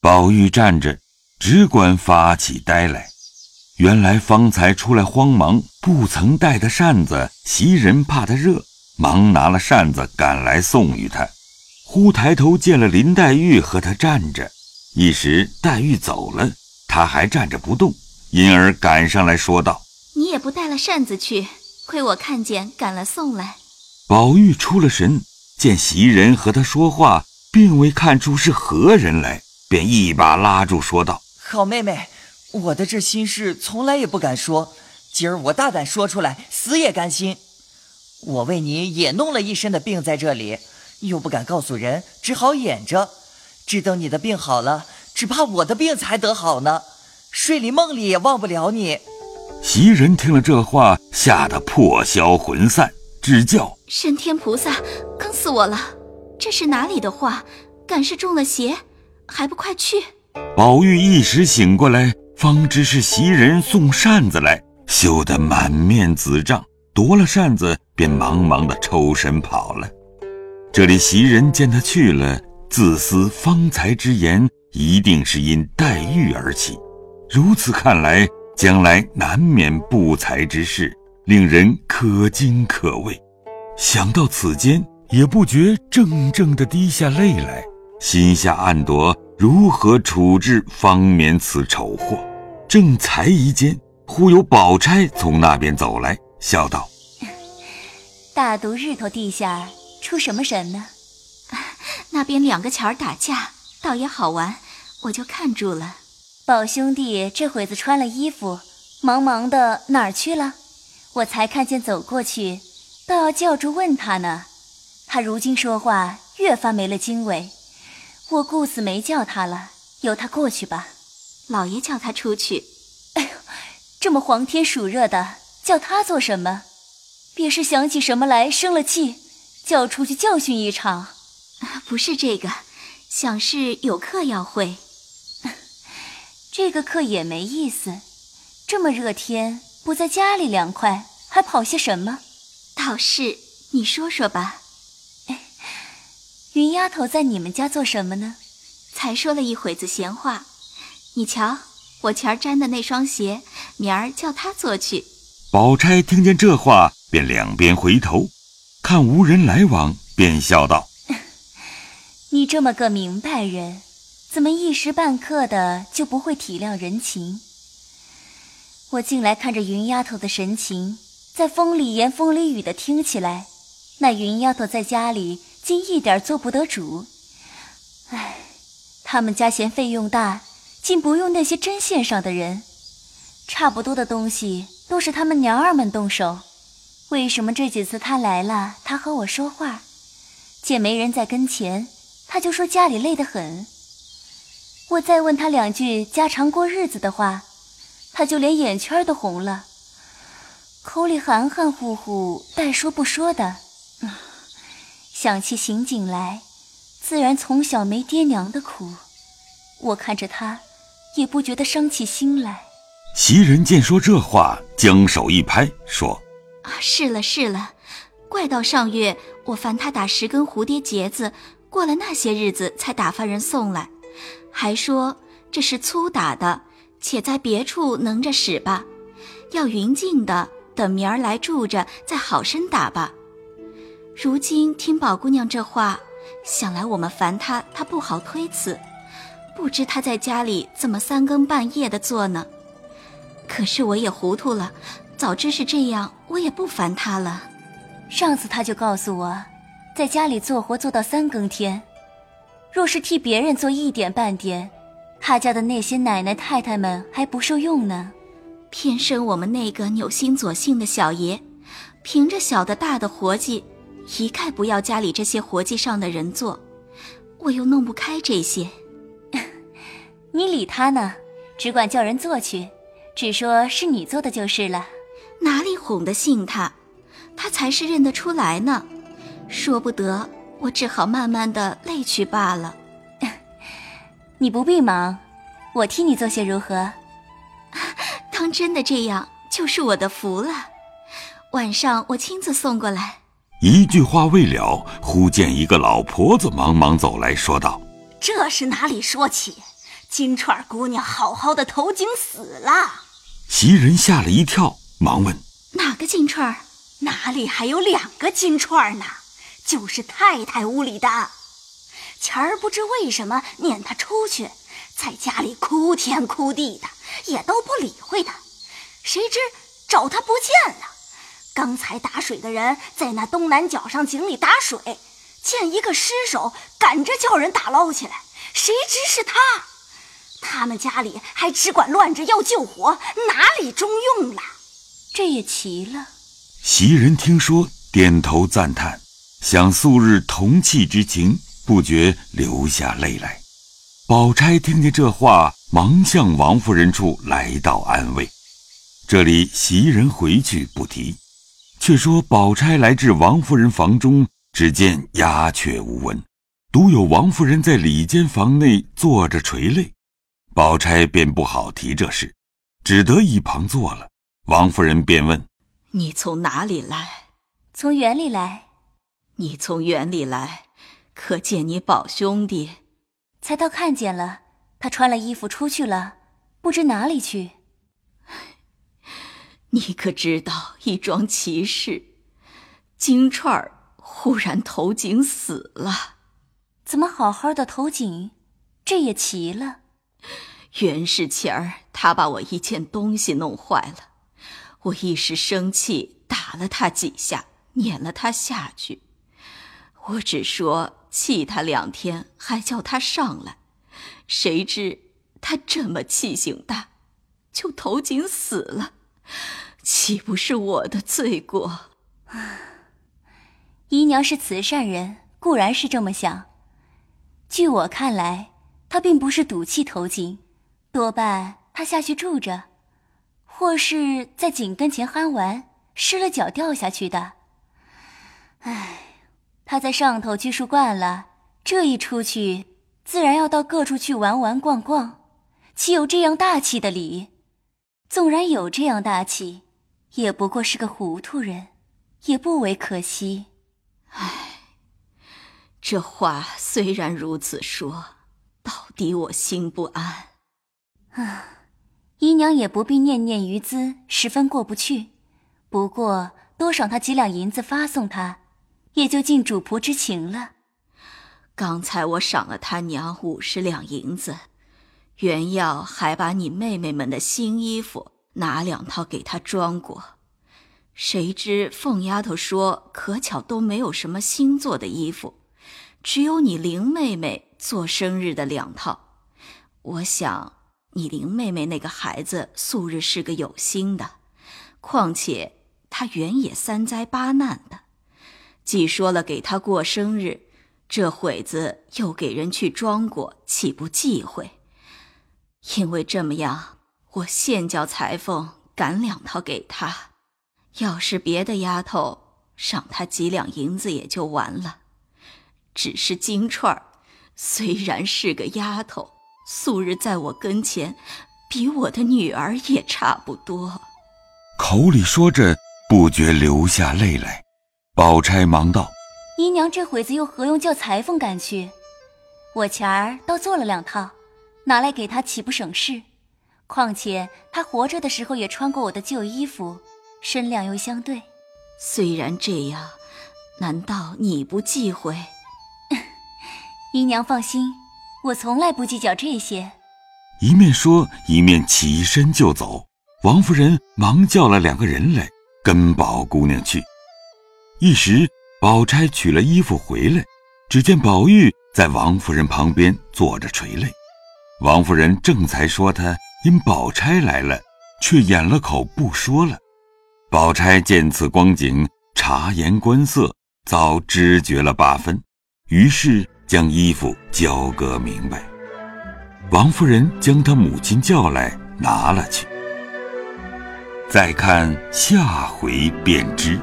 宝玉站着，只管发起呆来。原来方才出来慌忙，不曾带的扇子，袭人怕他热，忙拿了扇子赶来送与他。忽抬头见了林黛玉和他站着，一时黛玉走了，他还站着不动，因而赶上来说道：“你也不带了扇子去，亏我看见赶了送来。”宝玉出了神，见袭人和他说话，并未看出是何人来，便一把拉住，说道：“好妹妹。”我的这心事从来也不敢说，今儿我大胆说出来，死也甘心。我为你也弄了一身的病在这里，又不敢告诉人，只好掩着。只等你的病好了，只怕我的病才得好呢。睡里梦里也忘不了你。袭人听了这话，吓得破消魂散，只叫神天菩萨，坑死我了！这是哪里的话？敢是中了邪？还不快去！宝玉一时醒过来。方知是袭人送扇子来，羞得满面紫胀，夺了扇子便忙忙的抽身跑了。这里袭人见他去了，自思方才之言一定是因黛玉而起，如此看来，将来难免不才之事，令人可惊可畏。想到此间，也不觉怔怔的滴下泪来，心下暗夺。如何处置方免此丑祸？正才一间，忽有宝钗从那边走来，笑道：“大毒日头地下出什么神呢？那边两个巧儿打架，倒也好玩，我就看住了。宝兄弟这会子穿了衣服，忙忙的哪儿去了？我才看见走过去，倒要叫住问他呢。他如今说话越发没了经纬。”我顾死没叫他了，由他过去吧。老爷叫他出去。哎呦，这么黄天暑热的，叫他做什么？别是想起什么来生了气，叫出去教训一场。不是这个，想是有课要会。这个课也没意思。这么热天，不在家里凉快，还跑些什么？倒是，你说说吧。云丫头在你们家做什么呢？才说了一会子闲话。你瞧，我前儿粘的那双鞋，明儿叫她做去。宝钗听见这话，便两边回头，看无人来往，便笑道：“ 你这么个明白人，怎么一时半刻的就不会体谅人情？我近来看着云丫头的神情，在风里言风里语的听起来，那云丫头在家里……”竟一点做不得主，唉，他们家嫌费用大，竟不用那些针线上的人，差不多的东西都是他们娘儿们动手。为什么这几次他来了，他和我说话，见没人在跟前，他就说家里累得很。我再问他两句家常过日子的话，他就连眼圈都红了，口里含含糊糊，带说不说的。想起刑警来，自然从小没爹娘的苦，我看着他，也不觉得伤起心来。袭人见说这话，将手一拍，说：“啊，是了是了，怪到上月我烦他打十根蝴蝶结子，过了那些日子才打发人送来，还说这是粗打的，且在别处能着使吧，要匀净的，等明儿来住着再好生打吧。”如今听宝姑娘这话，想来我们烦她，她不好推辞。不知她在家里怎么三更半夜的做呢？可是我也糊涂了，早知是这样，我也不烦她了。上次她就告诉我，在家里做活做到三更天，若是替别人做一点半点，她家的那些奶奶太太们还不受用呢。偏生我们那个扭心左性的小爷，凭着小的大的活计。一概不要家里这些活计上的人做，我又弄不开这些。你理他呢，只管叫人做去，只说是你做的就是了。哪里哄得信他？他才是认得出来呢。说不得，我只好慢慢的累去罢了。你不必忙，我替你做些如何？当真的这样，就是我的福了。晚上我亲自送过来。一句话未了，忽见一个老婆子忙忙走来说道：“这是哪里说起？金钏姑娘好好的投井死了。袭人吓了一跳，忙问：“哪个金钏儿？哪里还有两个金钏儿呢？就是太太屋里的。前儿不知为什么撵她出去，在家里哭天哭地的，也都不理会她。谁知找她不见了。刚才打水的人在那东南角上井里打水，见一个尸首，赶着叫人打捞起来。谁知是他。”他们家里还只管乱着要救火，哪里中用了？这也奇了。袭人听说，点头赞叹，想素日同气之情，不觉流下泪来。宝钗听见这话，忙向王夫人处来到安慰。这里袭人回去不提，却说宝钗来至王夫人房中，只见鸦雀无闻，独有王夫人在里间房内坐着垂泪。宝钗便不好提这事，只得一旁坐了。王夫人便问：“你从哪里来？”“从园里来。”“你从园里来，可见你宝兄弟？”“才到看见了，他穿了衣服出去了，不知哪里去。”“你可知道一桩奇事？金钏儿忽然投井死了。”“怎么好好的投井？这也奇了。”原是前儿他把我一件东西弄坏了，我一时生气打了他几下，撵了他下去。我只说气他两天，还叫他上来，谁知他这么气性大，就投井死了，岂不是我的罪过？姨娘是慈善人，固然是这么想。据我看来，她并不是赌气投井。多半她下去住着，或是在井跟前憨玩，失了脚掉下去的。唉，他在上头拘束惯了，这一出去，自然要到各处去玩玩逛逛，岂有这样大气的理？纵然有这样大气，也不过是个糊涂人，也不为可惜。唉，这话虽然如此说，到底我心不安。啊，姨娘也不必念念于兹，十分过不去。不过多赏他几两银子发送他，也就尽主仆之情了。刚才我赏了他娘五十两银子，原要还把你妹妹们的新衣服拿两套给他装过。谁知凤丫头说，可巧都没有什么新做的衣服，只有你林妹妹做生日的两套。我想。你林妹妹那个孩子素日是个有心的，况且她原也三灾八难的，既说了给她过生日，这会子又给人去装过，岂不忌讳？因为这么样，我现叫裁缝赶两套给她。要是别的丫头赏她几两银子也就完了，只是金钏儿，虽然是个丫头。素日在我跟前，比我的女儿也差不多。口里说着，不觉流下泪来。宝钗忙道：“姨娘这会子又何用叫裁缝赶去？我前儿倒做了两套，拿来给她岂不省事？况且他活着的时候也穿过我的旧衣服，身量又相对。虽然这样，难道你不忌讳？姨娘放心。”我从来不计较这些。一面说，一面起身就走。王夫人忙叫了两个人来，跟宝姑娘去。一时，宝钗取了衣服回来，只见宝玉在王夫人旁边坐着垂泪。王夫人正才说他因宝钗来了，却掩了口不说了。宝钗见此光景，察言观色，早知觉了八分，于是。将衣服交割明白，王夫人将她母亲叫来拿了去。再看下回便知。